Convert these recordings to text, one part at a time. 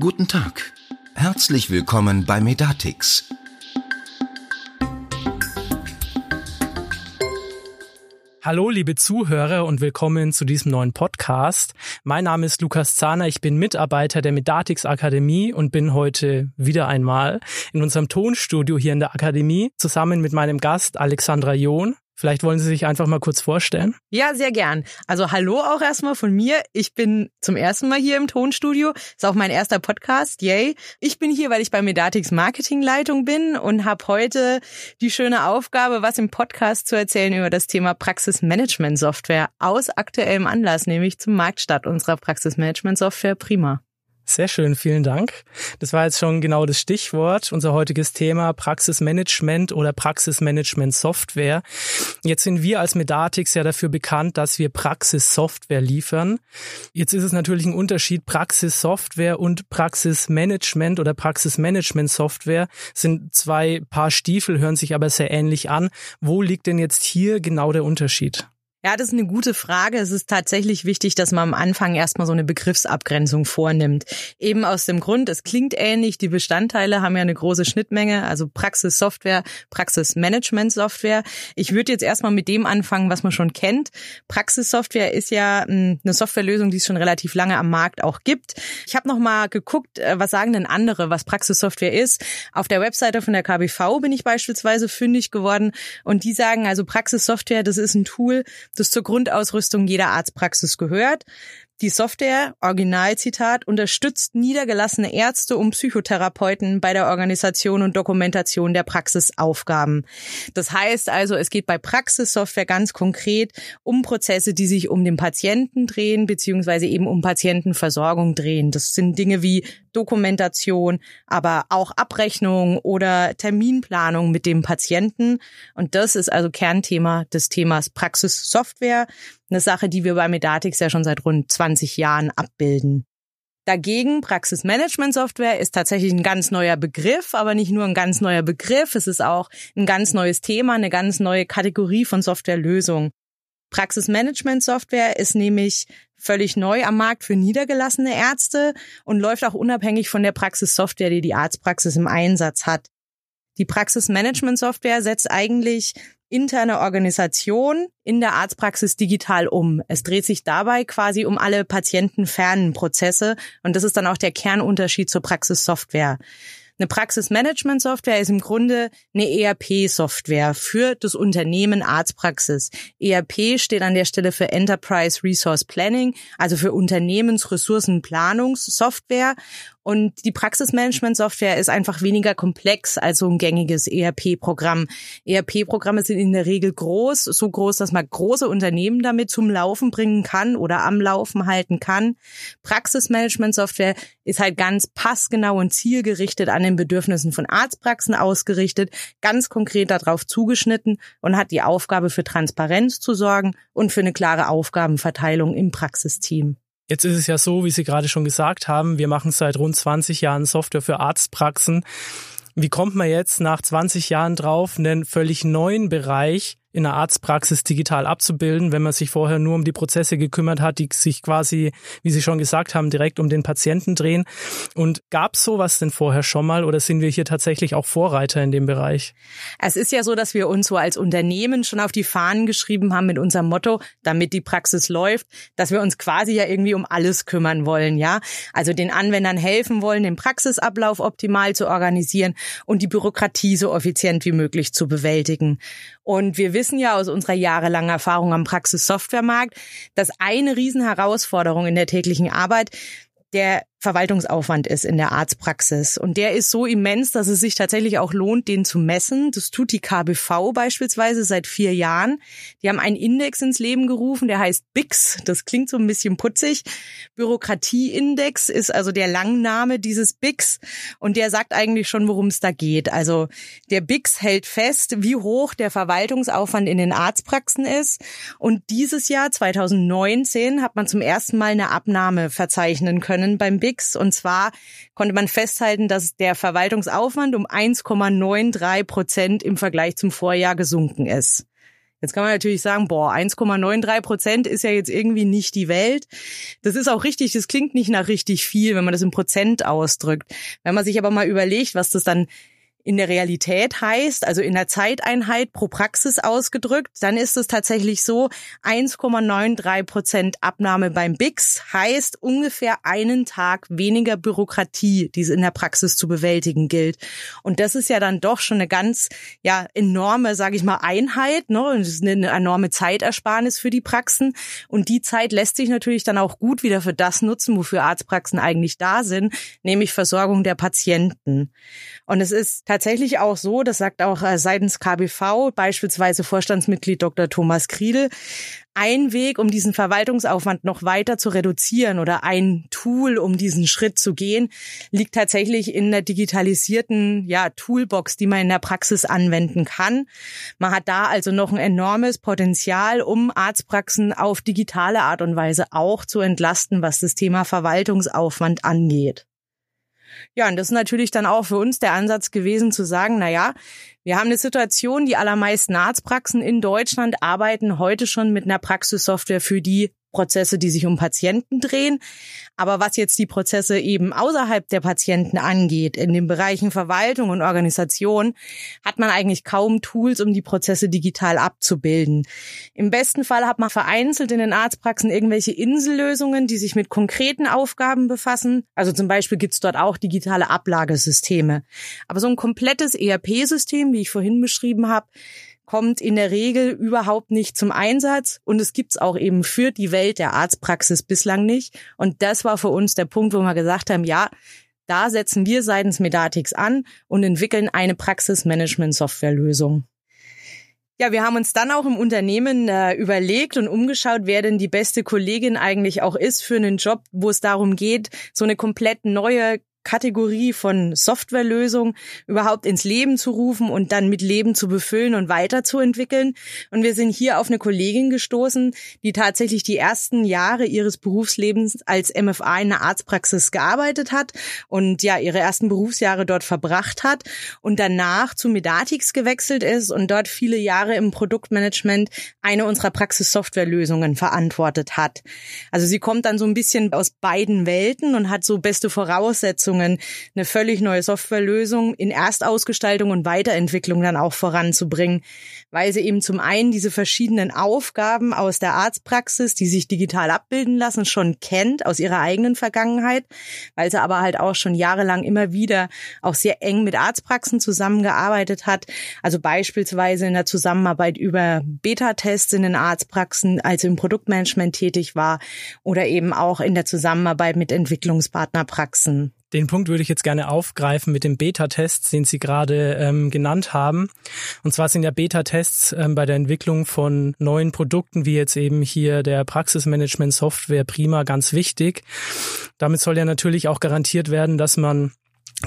Guten Tag. Herzlich willkommen bei Medatix. Hallo, liebe Zuhörer und willkommen zu diesem neuen Podcast. Mein Name ist Lukas Zahner, ich bin Mitarbeiter der Medatix Akademie und bin heute wieder einmal in unserem Tonstudio hier in der Akademie zusammen mit meinem Gast Alexandra John. Vielleicht wollen Sie sich einfach mal kurz vorstellen. Ja, sehr gern. Also hallo auch erstmal von mir. Ich bin zum ersten Mal hier im Tonstudio. Ist auch mein erster Podcast. Yay. Ich bin hier, weil ich bei Medatix Marketingleitung bin und habe heute die schöne Aufgabe, was im Podcast zu erzählen über das Thema Praxismanagement Software aus aktuellem Anlass, nämlich zum Marktstart unserer Praxismanagement Software Prima. Sehr schön, vielen Dank. Das war jetzt schon genau das Stichwort, unser heutiges Thema Praxismanagement oder Praxismanagement Software. Jetzt sind wir als Medatix ja dafür bekannt, dass wir Praxissoftware liefern. Jetzt ist es natürlich ein Unterschied. Praxissoftware und Praxismanagement oder Praxismanagement Software sind zwei Paar Stiefel, hören sich aber sehr ähnlich an. Wo liegt denn jetzt hier genau der Unterschied? Ja, das ist eine gute Frage. Es ist tatsächlich wichtig, dass man am Anfang erstmal so eine Begriffsabgrenzung vornimmt. Eben aus dem Grund, es klingt ähnlich, die Bestandteile haben ja eine große Schnittmenge, also Praxissoftware, Praxismanagement-Software. Ich würde jetzt erstmal mit dem anfangen, was man schon kennt. Praxissoftware ist ja hm, eine Softwarelösung, die es schon relativ lange am Markt auch gibt. Ich habe noch mal geguckt, äh, was sagen denn andere, was Praxissoftware ist. Auf der Webseite von der KBV bin ich beispielsweise fündig geworden und die sagen also Praxissoftware, das ist ein Tool, das zur Grundausrüstung jeder Arztpraxis gehört. Die Software, Originalzitat, unterstützt niedergelassene Ärzte und Psychotherapeuten bei der Organisation und Dokumentation der Praxisaufgaben. Das heißt also, es geht bei Praxissoftware ganz konkret um Prozesse, die sich um den Patienten drehen, beziehungsweise eben um Patientenversorgung drehen. Das sind Dinge wie Dokumentation, aber auch Abrechnung oder Terminplanung mit dem Patienten. Und das ist also Kernthema des Themas Praxissoftware. Eine Sache, die wir bei Medatix ja schon seit rund 20 Jahren abbilden. Dagegen Praxismanagement-Software ist tatsächlich ein ganz neuer Begriff, aber nicht nur ein ganz neuer Begriff, es ist auch ein ganz neues Thema, eine ganz neue Kategorie von Softwarelösungen. Praxismanagement-Software ist nämlich völlig neu am Markt für niedergelassene Ärzte und läuft auch unabhängig von der Praxissoftware, die die Arztpraxis im Einsatz hat. Die Praxismanagement-Software setzt eigentlich interne Organisation in der Arztpraxis digital um. Es dreht sich dabei quasi um alle patientenfernen Prozesse und das ist dann auch der Kernunterschied zur Praxissoftware. Eine Praxismanagement-Software ist im Grunde eine ERP-Software für das Unternehmen Arztpraxis. ERP steht an der Stelle für Enterprise Resource Planning, also für Unternehmensressourcenplanungssoftware. Und die Praxismanagement-Software ist einfach weniger komplex als so ein gängiges ERP-Programm. ERP-Programme sind in der Regel groß, so groß, dass man große Unternehmen damit zum Laufen bringen kann oder am Laufen halten kann. Praxismanagement-Software ist halt ganz passgenau und zielgerichtet an den Bedürfnissen von Arztpraxen ausgerichtet, ganz konkret darauf zugeschnitten und hat die Aufgabe für Transparenz zu sorgen und für eine klare Aufgabenverteilung im Praxisteam. Jetzt ist es ja so, wie Sie gerade schon gesagt haben, wir machen seit rund 20 Jahren Software für Arztpraxen. Wie kommt man jetzt nach 20 Jahren drauf, einen völlig neuen Bereich in der Arztpraxis digital abzubilden, wenn man sich vorher nur um die Prozesse gekümmert hat, die sich quasi, wie Sie schon gesagt haben, direkt um den Patienten drehen. Und gab es sowas denn vorher schon mal oder sind wir hier tatsächlich auch Vorreiter in dem Bereich? Es ist ja so, dass wir uns so als Unternehmen schon auf die Fahnen geschrieben haben mit unserem Motto, damit die Praxis läuft, dass wir uns quasi ja irgendwie um alles kümmern wollen, ja? Also den Anwendern helfen wollen, den Praxisablauf optimal zu organisieren und die Bürokratie so effizient wie möglich zu bewältigen. Und wir wissen ja aus unserer jahrelangen Erfahrung am Praxissoftwaremarkt, dass eine Riesenherausforderung in der täglichen Arbeit der Verwaltungsaufwand ist in der Arztpraxis. Und der ist so immens, dass es sich tatsächlich auch lohnt, den zu messen. Das tut die KBV beispielsweise seit vier Jahren. Die haben einen Index ins Leben gerufen, der heißt BIX. Das klingt so ein bisschen putzig. Bürokratieindex ist also der Langname dieses BIX. Und der sagt eigentlich schon, worum es da geht. Also der BIX hält fest, wie hoch der Verwaltungsaufwand in den Arztpraxen ist. Und dieses Jahr, 2019, hat man zum ersten Mal eine Abnahme verzeichnen können beim BIX. Fix. Und zwar konnte man festhalten, dass der Verwaltungsaufwand um 1,93 Prozent im Vergleich zum Vorjahr gesunken ist. Jetzt kann man natürlich sagen, boah, 1,93 Prozent ist ja jetzt irgendwie nicht die Welt. Das ist auch richtig, das klingt nicht nach richtig viel, wenn man das in Prozent ausdrückt. Wenn man sich aber mal überlegt, was das dann in der Realität heißt, also in der Zeiteinheit pro Praxis ausgedrückt, dann ist es tatsächlich so, 1,93 Prozent Abnahme beim BIX heißt ungefähr einen Tag weniger Bürokratie, die es in der Praxis zu bewältigen gilt. Und das ist ja dann doch schon eine ganz ja enorme, sage ich mal, Einheit, ne? Und es ist eine enorme Zeitersparnis für die Praxen. Und die Zeit lässt sich natürlich dann auch gut wieder für das nutzen, wofür Arztpraxen eigentlich da sind, nämlich Versorgung der Patienten. Und es ist tatsächlich auch so, das sagt auch äh, seitens KBV, beispielsweise Vorstandsmitglied Dr. Thomas Kriedel, ein Weg, um diesen Verwaltungsaufwand noch weiter zu reduzieren oder ein Tool, um diesen Schritt zu gehen, liegt tatsächlich in der digitalisierten ja, Toolbox, die man in der Praxis anwenden kann. Man hat da also noch ein enormes Potenzial, um Arztpraxen auf digitale Art und Weise auch zu entlasten, was das Thema Verwaltungsaufwand angeht. Ja, und das ist natürlich dann auch für uns der Ansatz gewesen zu sagen, na ja, wir haben eine Situation, die allermeisten Arztpraxen in Deutschland arbeiten heute schon mit einer Praxissoftware für die Prozesse, die sich um Patienten drehen. Aber was jetzt die Prozesse eben außerhalb der Patienten angeht, in den Bereichen Verwaltung und Organisation, hat man eigentlich kaum Tools, um die Prozesse digital abzubilden. Im besten Fall hat man vereinzelt in den Arztpraxen irgendwelche Insellösungen, die sich mit konkreten Aufgaben befassen. Also zum Beispiel gibt's dort auch digitale Ablagesysteme. Aber so ein komplettes ERP-System, wie ich vorhin beschrieben habe, kommt in der Regel überhaupt nicht zum Einsatz und es gibt's auch eben für die Welt der Arztpraxis bislang nicht. Und das war für uns der Punkt, wo wir gesagt haben, ja, da setzen wir seitens Medatix an und entwickeln eine Praxismanagement-Softwarelösung. Ja, wir haben uns dann auch im Unternehmen äh, überlegt und umgeschaut, wer denn die beste Kollegin eigentlich auch ist für einen Job, wo es darum geht, so eine komplett neue Kategorie von Softwarelösung überhaupt ins Leben zu rufen und dann mit Leben zu befüllen und weiterzuentwickeln. Und wir sind hier auf eine Kollegin gestoßen, die tatsächlich die ersten Jahre ihres Berufslebens als MFA in einer Arztpraxis gearbeitet hat und ja ihre ersten Berufsjahre dort verbracht hat und danach zu Medatix gewechselt ist und dort viele Jahre im Produktmanagement eine unserer Praxissoftwarelösungen verantwortet hat. Also sie kommt dann so ein bisschen aus beiden Welten und hat so beste Voraussetzungen Voraussetzungen, eine völlig neue Softwarelösung in Erstausgestaltung und Weiterentwicklung dann auch voranzubringen, weil sie eben zum einen diese verschiedenen Aufgaben aus der Arztpraxis, die sich digital abbilden lassen, schon kennt aus ihrer eigenen Vergangenheit, weil sie aber halt auch schon jahrelang immer wieder auch sehr eng mit Arztpraxen zusammengearbeitet hat. Also beispielsweise in der Zusammenarbeit über Beta-Tests in den Arztpraxen, als sie im Produktmanagement tätig war oder eben auch in der Zusammenarbeit mit Entwicklungspartnerpraxen. Den Punkt würde ich jetzt gerne aufgreifen mit dem Beta-Test, den Sie gerade ähm, genannt haben. Und zwar sind ja Beta-Tests ähm, bei der Entwicklung von neuen Produkten, wie jetzt eben hier der Praxismanagement-Software Prima, ganz wichtig. Damit soll ja natürlich auch garantiert werden, dass man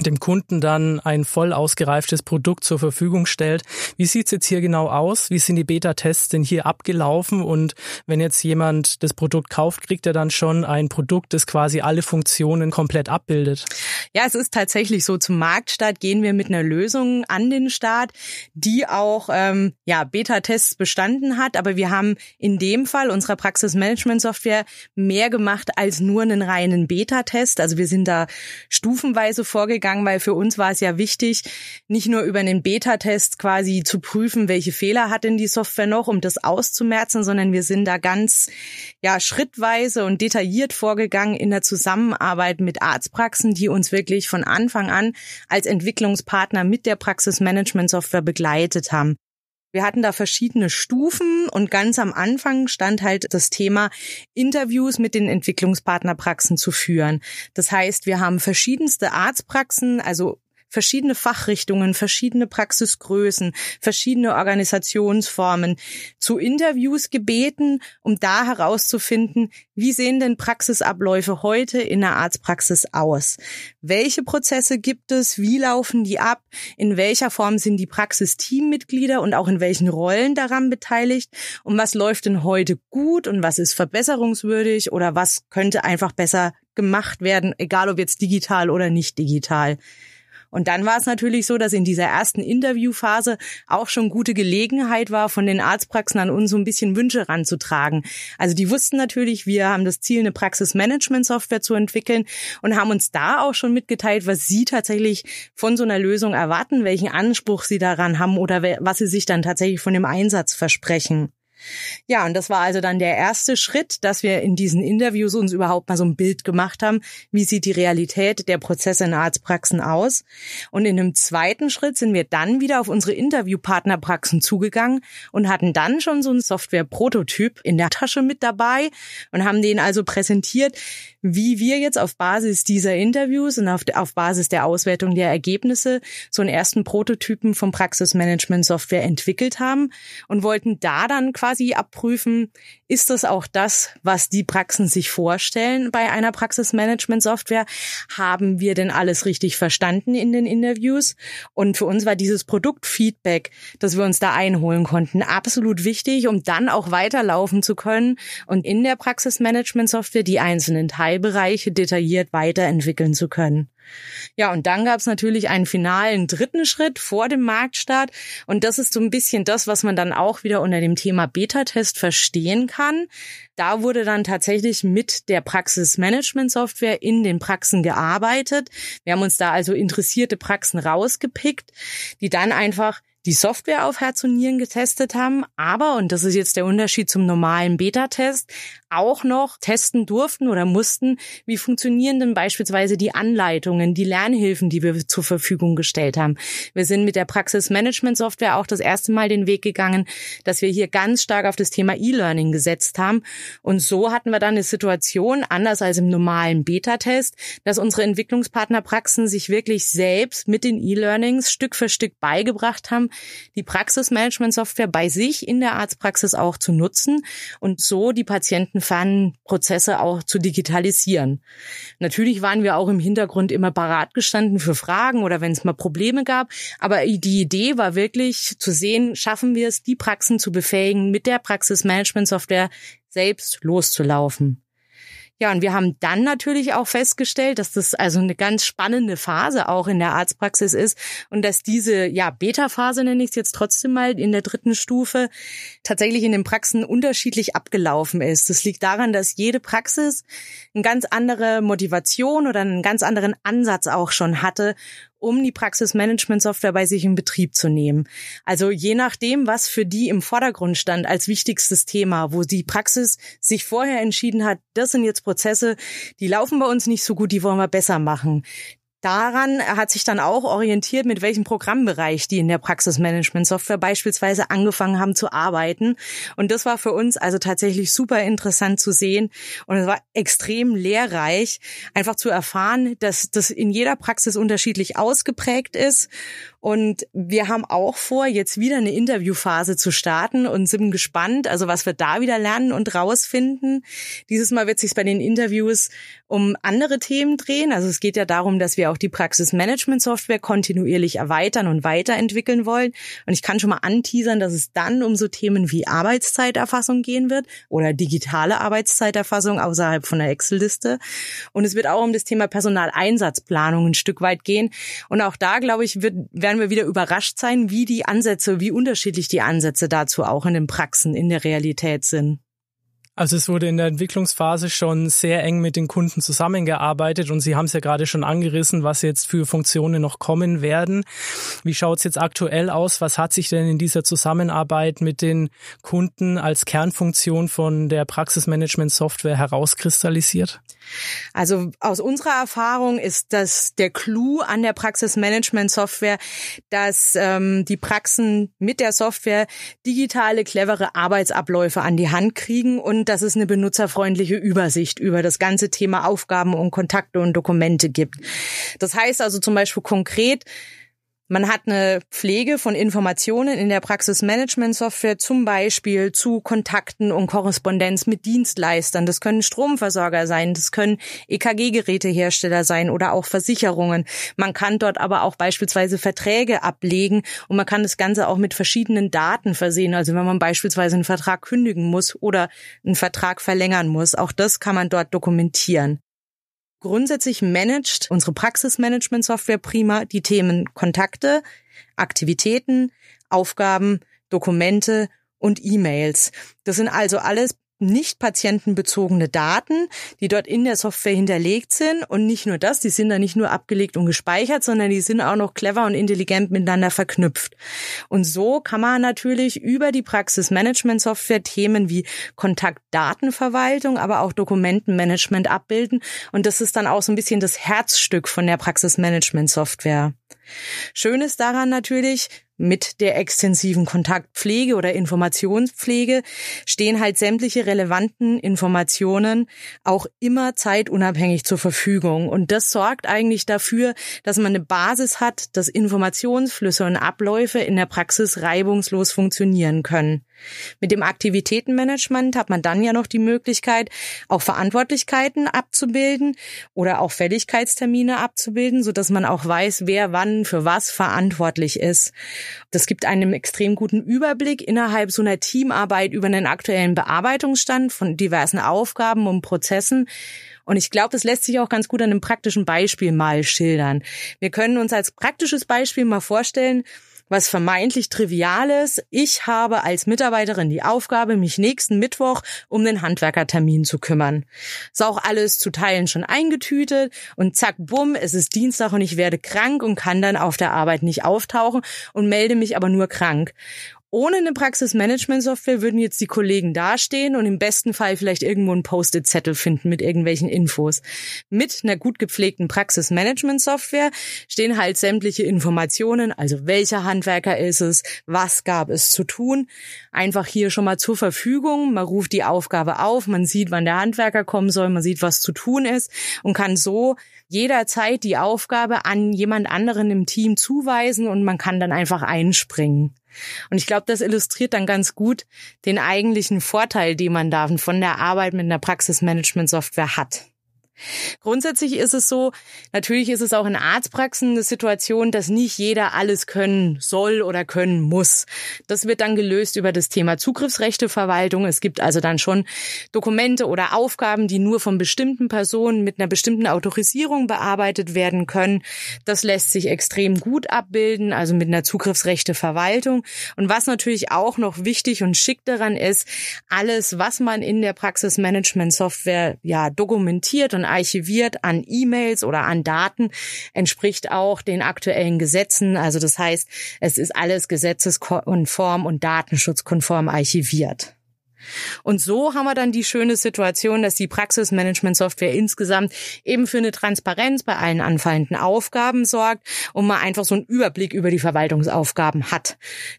dem Kunden dann ein voll ausgereiftes Produkt zur Verfügung stellt. Wie sieht's jetzt hier genau aus? Wie sind die Beta-Tests denn hier abgelaufen? Und wenn jetzt jemand das Produkt kauft, kriegt er dann schon ein Produkt, das quasi alle Funktionen komplett abbildet? Ja, es ist tatsächlich so. Zum Marktstart gehen wir mit einer Lösung an den Start, die auch ähm, ja Beta-Tests bestanden hat. Aber wir haben in dem Fall unserer Praxismanagement-Software mehr gemacht als nur einen reinen Beta-Test. Also wir sind da stufenweise vorgegangen gegangen, weil für uns war es ja wichtig, nicht nur über einen Beta-Test quasi zu prüfen, welche Fehler hat denn die Software noch, um das auszumerzen, sondern wir sind da ganz ja schrittweise und detailliert vorgegangen in der Zusammenarbeit mit Arztpraxen, die uns wirklich von Anfang an als Entwicklungspartner mit der Praxismanagement-Software begleitet haben. Wir hatten da verschiedene Stufen und ganz am Anfang stand halt das Thema, Interviews mit den Entwicklungspartnerpraxen zu führen. Das heißt, wir haben verschiedenste Arztpraxen, also verschiedene Fachrichtungen, verschiedene Praxisgrößen, verschiedene Organisationsformen zu Interviews gebeten, um da herauszufinden, wie sehen denn Praxisabläufe heute in der Arztpraxis aus? Welche Prozesse gibt es? Wie laufen die ab? In welcher Form sind die Praxisteammitglieder und auch in welchen Rollen daran beteiligt? Und was läuft denn heute gut und was ist verbesserungswürdig oder was könnte einfach besser gemacht werden, egal ob jetzt digital oder nicht digital? Und dann war es natürlich so, dass in dieser ersten Interviewphase auch schon gute Gelegenheit war, von den Arztpraxen an uns so ein bisschen Wünsche ranzutragen. Also die wussten natürlich, wir haben das Ziel, eine Praxismanagement-Software zu entwickeln und haben uns da auch schon mitgeteilt, was sie tatsächlich von so einer Lösung erwarten, welchen Anspruch sie daran haben oder was sie sich dann tatsächlich von dem Einsatz versprechen. Ja, und das war also dann der erste Schritt, dass wir in diesen Interviews uns überhaupt mal so ein Bild gemacht haben, wie sieht die Realität der Prozesse in Arztpraxen aus. Und in einem zweiten Schritt sind wir dann wieder auf unsere Interviewpartnerpraxen zugegangen und hatten dann schon so einen Software-Prototyp in der Tasche mit dabei und haben den also präsentiert, wie wir jetzt auf Basis dieser Interviews und auf, auf Basis der Auswertung der Ergebnisse so einen ersten Prototypen vom Praxismanagement-Software entwickelt haben und wollten da dann quasi abprüfen, ist das auch das, was die Praxen sich vorstellen bei einer Praxismanagement-Software? Haben wir denn alles richtig verstanden in den Interviews? Und für uns war dieses Produktfeedback, das wir uns da einholen konnten, absolut wichtig, um dann auch weiterlaufen zu können und in der Praxismanagement-Software die einzelnen Teilbereiche detailliert weiterentwickeln zu können. Ja, und dann gab es natürlich einen finalen dritten Schritt vor dem Marktstart. Und das ist so ein bisschen das, was man dann auch wieder unter dem Thema Beta-Test verstehen kann. Da wurde dann tatsächlich mit der Praxismanagement-Software in den Praxen gearbeitet. Wir haben uns da also interessierte Praxen rausgepickt, die dann einfach die Software auf Herz und Nieren getestet haben, aber, und das ist jetzt der Unterschied zum normalen Beta-Test, auch noch testen durften oder mussten, wie funktionieren denn beispielsweise die Anleitungen, die Lernhilfen, die wir zur Verfügung gestellt haben. Wir sind mit der Praxis-Management-Software auch das erste Mal den Weg gegangen, dass wir hier ganz stark auf das Thema E-Learning gesetzt haben. Und so hatten wir dann eine Situation, anders als im normalen Beta-Test, dass unsere Entwicklungspartnerpraxen sich wirklich selbst mit den E-Learnings Stück für Stück beigebracht haben, die Praxismanagement-Software bei sich in der Arztpraxis auch zu nutzen und so die patientenfernen Prozesse auch zu digitalisieren. Natürlich waren wir auch im Hintergrund immer parat gestanden für Fragen oder wenn es mal Probleme gab, aber die Idee war wirklich zu sehen, schaffen wir es, die Praxen zu befähigen, mit der Praxismanagement-Software selbst loszulaufen. Ja, und wir haben dann natürlich auch festgestellt, dass das also eine ganz spannende Phase auch in der Arztpraxis ist und dass diese, ja, Beta-Phase nenne ich es jetzt trotzdem mal in der dritten Stufe, tatsächlich in den Praxen unterschiedlich abgelaufen ist. Das liegt daran, dass jede Praxis eine ganz andere Motivation oder einen ganz anderen Ansatz auch schon hatte, um die Praxismanagement-Software bei sich in Betrieb zu nehmen. Also je nachdem, was für die im Vordergrund stand als wichtigstes Thema, wo die Praxis sich vorher entschieden hat, das sind jetzt Prozesse, die laufen bei uns nicht so gut, die wollen wir besser machen daran hat sich dann auch orientiert, mit welchem Programmbereich die in der Praxismanagement-Software beispielsweise angefangen haben zu arbeiten. Und das war für uns also tatsächlich super interessant zu sehen. Und es war extrem lehrreich, einfach zu erfahren, dass das in jeder Praxis unterschiedlich ausgeprägt ist und wir haben auch vor, jetzt wieder eine Interviewphase zu starten und sind gespannt, also was wir da wieder lernen und rausfinden. Dieses Mal wird sich bei den Interviews um andere Themen drehen. Also es geht ja darum, dass wir auch die Praxismanagement-Software kontinuierlich erweitern und weiterentwickeln wollen. Und ich kann schon mal anteasern, dass es dann um so Themen wie Arbeitszeiterfassung gehen wird oder digitale Arbeitszeiterfassung außerhalb von der Excel-Liste. Und es wird auch um das Thema Personaleinsatzplanung ein Stück weit gehen. Und auch da, glaube ich, wird, werden wir wieder überrascht sein, wie die Ansätze, wie unterschiedlich die Ansätze dazu auch in den Praxen, in der Realität sind. Also es wurde in der Entwicklungsphase schon sehr eng mit den Kunden zusammengearbeitet und Sie haben es ja gerade schon angerissen, was jetzt für Funktionen noch kommen werden. Wie schaut es jetzt aktuell aus? Was hat sich denn in dieser Zusammenarbeit mit den Kunden als Kernfunktion von der Praxismanagement-Software herauskristallisiert? Also aus unserer Erfahrung ist das der Clou an der Praxismanagement-Software, dass ähm, die Praxen mit der Software digitale, clevere Arbeitsabläufe an die Hand kriegen und und dass es eine benutzerfreundliche Übersicht über das ganze Thema Aufgaben und Kontakte und Dokumente gibt. Das heißt also zum Beispiel konkret, man hat eine Pflege von Informationen in der Praxismanagement-Software, zum Beispiel zu Kontakten und Korrespondenz mit Dienstleistern. Das können Stromversorger sein, das können EKG-Gerätehersteller sein oder auch Versicherungen. Man kann dort aber auch beispielsweise Verträge ablegen und man kann das Ganze auch mit verschiedenen Daten versehen. Also wenn man beispielsweise einen Vertrag kündigen muss oder einen Vertrag verlängern muss, auch das kann man dort dokumentieren. Grundsätzlich managt unsere Praxismanagement-Software prima die Themen Kontakte, Aktivitäten, Aufgaben, Dokumente und E-Mails. Das sind also alles nicht patientenbezogene Daten, die dort in der Software hinterlegt sind. Und nicht nur das, die sind da nicht nur abgelegt und gespeichert, sondern die sind auch noch clever und intelligent miteinander verknüpft. Und so kann man natürlich über die Praxismanagement-Software Themen wie Kontaktdatenverwaltung, aber auch Dokumentenmanagement abbilden. Und das ist dann auch so ein bisschen das Herzstück von der Praxismanagement-Software. Schön ist daran natürlich, mit der extensiven Kontaktpflege oder Informationspflege stehen halt sämtliche relevanten Informationen auch immer zeitunabhängig zur Verfügung. Und das sorgt eigentlich dafür, dass man eine Basis hat, dass Informationsflüsse und Abläufe in der Praxis reibungslos funktionieren können. Mit dem Aktivitätenmanagement hat man dann ja noch die Möglichkeit, auch Verantwortlichkeiten abzubilden oder auch Fälligkeitstermine abzubilden, so dass man auch weiß, wer wann für was verantwortlich ist. Das gibt einem extrem guten Überblick innerhalb so einer Teamarbeit über einen aktuellen Bearbeitungsstand von diversen Aufgaben und Prozessen. Und ich glaube, das lässt sich auch ganz gut an einem praktischen Beispiel mal schildern. Wir können uns als praktisches Beispiel mal vorstellen, was vermeintlich Triviales. Ich habe als Mitarbeiterin die Aufgabe, mich nächsten Mittwoch um den Handwerkertermin zu kümmern. Ist auch alles zu Teilen schon eingetütet und zack, bumm, es ist Dienstag und ich werde krank und kann dann auf der Arbeit nicht auftauchen und melde mich aber nur krank. Ohne eine Praxismanagement-Software würden jetzt die Kollegen dastehen und im besten Fall vielleicht irgendwo einen Post-it-Zettel finden mit irgendwelchen Infos. Mit einer gut gepflegten Praxismanagement-Software stehen halt sämtliche Informationen, also welcher Handwerker ist es, was gab es zu tun, einfach hier schon mal zur Verfügung. Man ruft die Aufgabe auf, man sieht, wann der Handwerker kommen soll, man sieht, was zu tun ist und kann so jederzeit die Aufgabe an jemand anderen im Team zuweisen und man kann dann einfach einspringen. Und ich glaube, das illustriert dann ganz gut den eigentlichen Vorteil, den man da von der Arbeit mit einer Praxismanagement-Software hat. Grundsätzlich ist es so, natürlich ist es auch in Arztpraxen eine Situation, dass nicht jeder alles können soll oder können muss. Das wird dann gelöst über das Thema Zugriffsrechteverwaltung. Es gibt also dann schon Dokumente oder Aufgaben, die nur von bestimmten Personen mit einer bestimmten Autorisierung bearbeitet werden können. Das lässt sich extrem gut abbilden, also mit einer Zugriffsrechteverwaltung. Und was natürlich auch noch wichtig und schick daran ist, alles, was man in der Praxismanagement-Software ja dokumentiert und archiviert an E-Mails oder an Daten, entspricht auch den aktuellen Gesetzen. Also das heißt, es ist alles gesetzeskonform und datenschutzkonform archiviert. Und so haben wir dann die schöne Situation, dass die Praxismanagement-Software insgesamt eben für eine Transparenz bei allen anfallenden Aufgaben sorgt und man einfach so einen Überblick über die Verwaltungsaufgaben hat.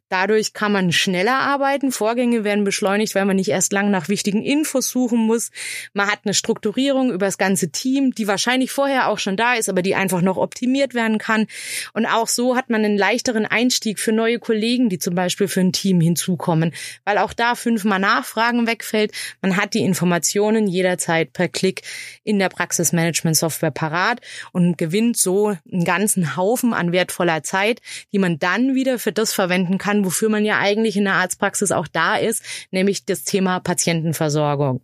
Dadurch kann man schneller arbeiten, Vorgänge werden beschleunigt, weil man nicht erst lang nach wichtigen Infos suchen muss. Man hat eine Strukturierung über das ganze Team, die wahrscheinlich vorher auch schon da ist, aber die einfach noch optimiert werden kann. Und auch so hat man einen leichteren Einstieg für neue Kollegen, die zum Beispiel für ein Team hinzukommen, weil auch da fünfmal nach Nachfragen wegfällt. Man hat die Informationen jederzeit per Klick in der Praxismanagement-Software parat und gewinnt so einen ganzen Haufen an wertvoller Zeit, die man dann wieder für das verwenden kann, wofür man ja eigentlich in der Arztpraxis auch da ist, nämlich das Thema Patientenversorgung.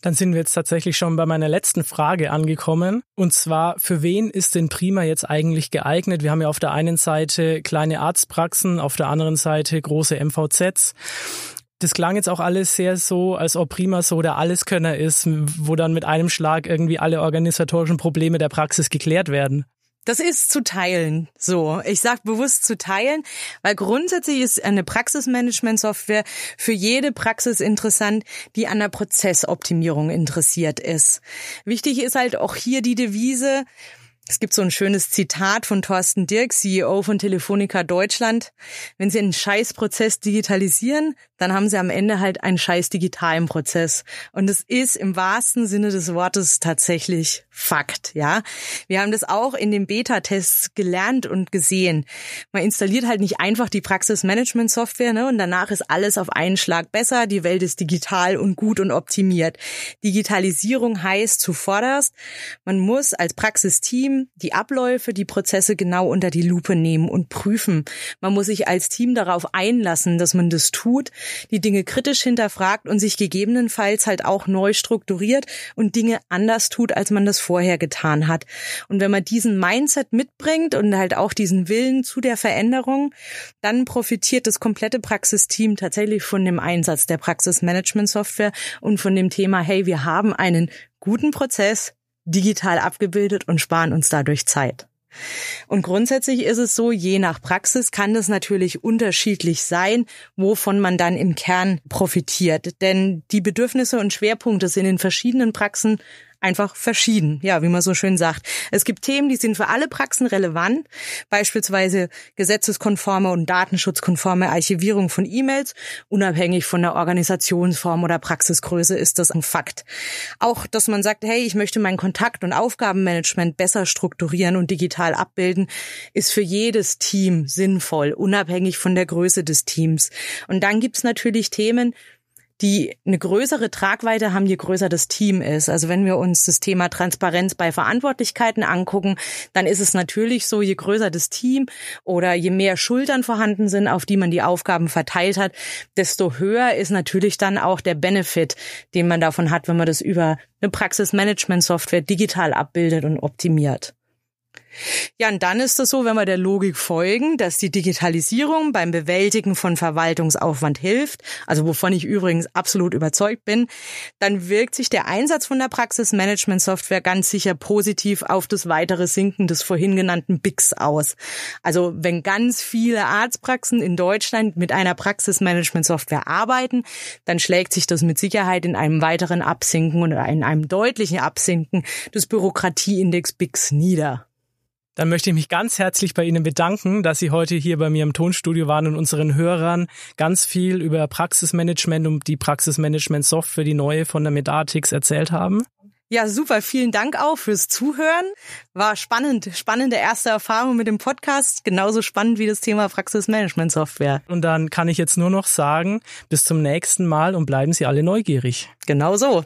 Dann sind wir jetzt tatsächlich schon bei meiner letzten Frage angekommen. Und zwar, für wen ist denn Prima jetzt eigentlich geeignet? Wir haben ja auf der einen Seite kleine Arztpraxen, auf der anderen Seite große MVZs das klang jetzt auch alles sehr so, als ob Prima so der Alleskönner ist, wo dann mit einem Schlag irgendwie alle organisatorischen Probleme der Praxis geklärt werden. Das ist zu teilen. So, ich sage bewusst zu teilen, weil grundsätzlich ist eine Praxismanagement-Software für jede Praxis interessant, die an der Prozessoptimierung interessiert ist. Wichtig ist halt auch hier die Devise, es gibt so ein schönes Zitat von Thorsten Dirk, CEO von Telefonica Deutschland. Wenn Sie einen Scheißprozess digitalisieren, dann haben Sie am Ende halt einen scheiß digitalen Prozess. Und es ist im wahrsten Sinne des Wortes tatsächlich Fakt, ja. Wir haben das auch in den Beta-Tests gelernt und gesehen. Man installiert halt nicht einfach die Praxismanagement-Software, ne, und danach ist alles auf einen Schlag besser. Die Welt ist digital und gut und optimiert. Digitalisierung heißt zuvorderst, man muss als Praxisteam Team die Abläufe, die Prozesse genau unter die Lupe nehmen und prüfen. Man muss sich als Team darauf einlassen, dass man das tut, die Dinge kritisch hinterfragt und sich gegebenenfalls halt auch neu strukturiert und Dinge anders tut, als man das vorher getan hat. Und wenn man diesen Mindset mitbringt und halt auch diesen Willen zu der Veränderung, dann profitiert das komplette Praxisteam tatsächlich von dem Einsatz der Praxismanagement-Software und von dem Thema, hey, wir haben einen guten Prozess digital abgebildet und sparen uns dadurch Zeit. Und grundsätzlich ist es so, je nach Praxis kann das natürlich unterschiedlich sein, wovon man dann im Kern profitiert. Denn die Bedürfnisse und Schwerpunkte sind in verschiedenen Praxen einfach verschieden. Ja, wie man so schön sagt. Es gibt Themen, die sind für alle Praxen relevant, beispielsweise gesetzeskonforme und datenschutzkonforme Archivierung von E-Mails. Unabhängig von der Organisationsform oder Praxisgröße ist das ein Fakt. Auch, dass man sagt, hey, ich möchte mein Kontakt- und Aufgabenmanagement besser strukturieren und digital abbilden, ist für jedes Team sinnvoll, unabhängig von der Größe des Teams. Und dann gibt's natürlich Themen, die eine größere Tragweite haben, je größer das Team ist. Also wenn wir uns das Thema Transparenz bei Verantwortlichkeiten angucken, dann ist es natürlich so, je größer das Team oder je mehr Schultern vorhanden sind, auf die man die Aufgaben verteilt hat, desto höher ist natürlich dann auch der Benefit, den man davon hat, wenn man das über eine Praxismanagement-Software digital abbildet und optimiert. Ja, und dann ist es so, wenn wir der Logik folgen, dass die Digitalisierung beim Bewältigen von Verwaltungsaufwand hilft, also wovon ich übrigens absolut überzeugt bin, dann wirkt sich der Einsatz von der Praxismanagement-Software ganz sicher positiv auf das weitere Sinken des vorhin genannten BIX aus. Also wenn ganz viele Arztpraxen in Deutschland mit einer Praxismanagement-Software arbeiten, dann schlägt sich das mit Sicherheit in einem weiteren Absinken und in einem deutlichen Absinken des Bürokratieindex BIX nieder. Dann möchte ich mich ganz herzlich bei Ihnen bedanken, dass Sie heute hier bei mir im Tonstudio waren und unseren Hörern ganz viel über Praxismanagement und die Praxismanagement-Software, die neue von der Medatix erzählt haben. Ja, super. Vielen Dank auch fürs Zuhören. War spannend. Spannende erste Erfahrung mit dem Podcast. Genauso spannend wie das Thema Praxismanagement-Software. Und dann kann ich jetzt nur noch sagen, bis zum nächsten Mal und bleiben Sie alle neugierig. Genau so.